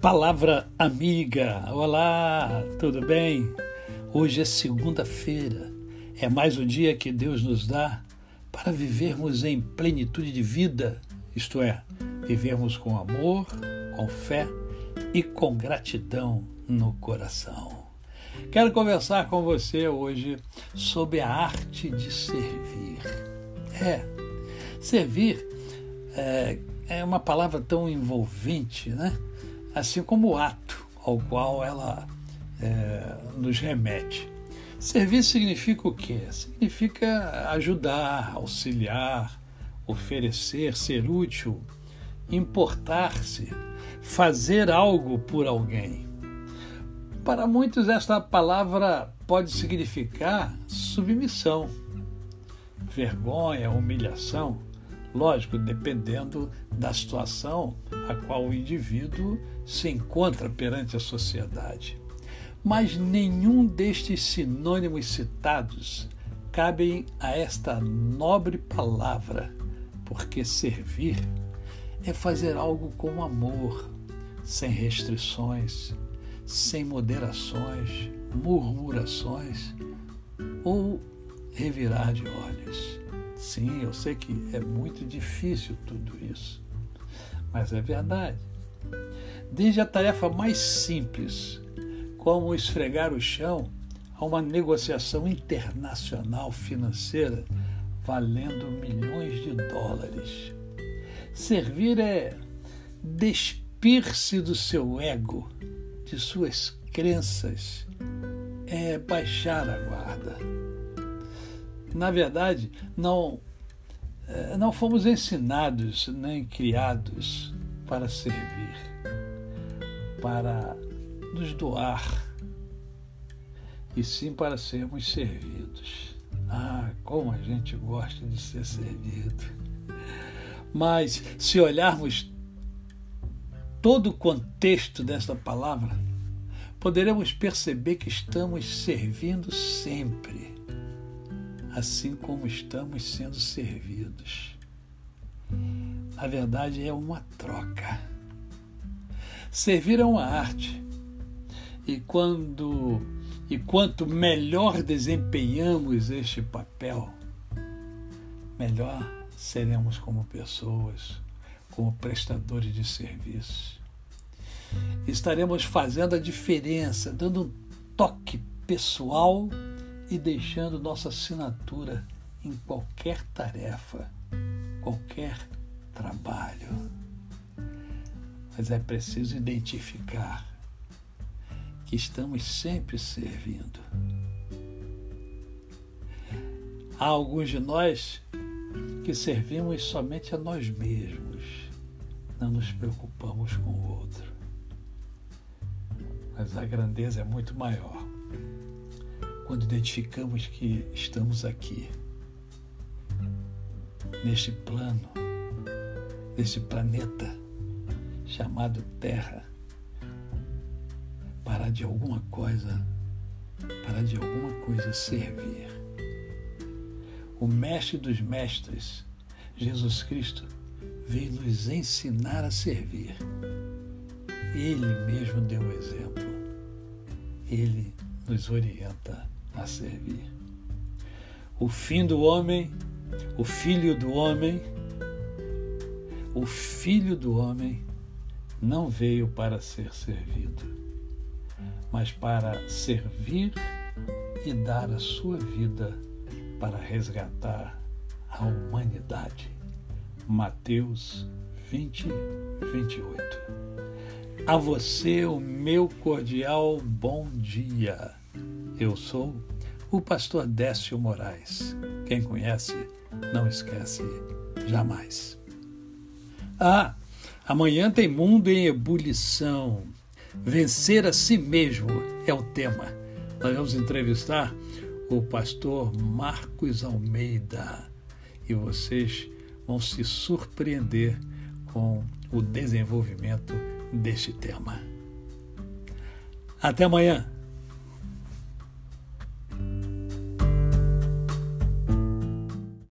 Palavra amiga, olá, tudo bem? Hoje é segunda-feira, é mais um dia que Deus nos dá para vivermos em plenitude de vida, isto é, vivermos com amor, com fé e com gratidão no coração. Quero conversar com você hoje sobre a arte de servir. É, servir é, é uma palavra tão envolvente, né? Assim como o ato ao qual ela é, nos remete. Servir significa o quê? Significa ajudar, auxiliar, oferecer, ser útil, importar-se, fazer algo por alguém. Para muitos, esta palavra pode significar submissão, vergonha, humilhação Lógico, dependendo da situação a qual o indivíduo se encontra perante a sociedade. Mas nenhum destes sinônimos citados cabem a esta nobre palavra, porque servir é fazer algo com amor, sem restrições, sem moderações, murmurações ou revirar de olhos. Sim, eu sei que é muito difícil tudo isso, mas é verdade. Desde a tarefa mais simples, como esfregar o chão, a uma negociação internacional financeira valendo milhões de dólares. Servir é despir-se do seu ego, de suas crenças, é baixar a guarda na verdade, não, eh, não fomos ensinados nem criados para servir, para nos doar, e sim para sermos servidos. Ah, como a gente gosta de ser servido. Mas se olharmos todo o contexto desta palavra, poderemos perceber que estamos servindo sempre assim como estamos sendo servidos. Na verdade, é uma troca. Servir é uma arte. E quando e quanto melhor desempenhamos este papel, melhor seremos como pessoas, como prestadores de serviços. Estaremos fazendo a diferença, dando um toque pessoal e deixando nossa assinatura em qualquer tarefa, qualquer trabalho. Mas é preciso identificar que estamos sempre servindo. Há alguns de nós que servimos somente a nós mesmos, não nos preocupamos com o outro. Mas a grandeza é muito maior quando identificamos que estamos aqui, neste plano, neste planeta chamado Terra, para de alguma coisa, para de alguma coisa servir. O Mestre dos Mestres, Jesus Cristo, veio nos ensinar a servir. Ele mesmo deu o exemplo. Ele nos orienta a servir. O fim do homem, o filho do homem, o filho do homem não veio para ser servido, mas para servir e dar a sua vida para resgatar a humanidade. Mateus 20, 28. A você o meu cordial bom dia. Eu sou o pastor Décio Moraes. Quem conhece, não esquece jamais. Ah, amanhã tem mundo em ebulição. Vencer a si mesmo é o tema. Nós vamos entrevistar o pastor Marcos Almeida e vocês vão se surpreender com o desenvolvimento deste tema. Até amanhã!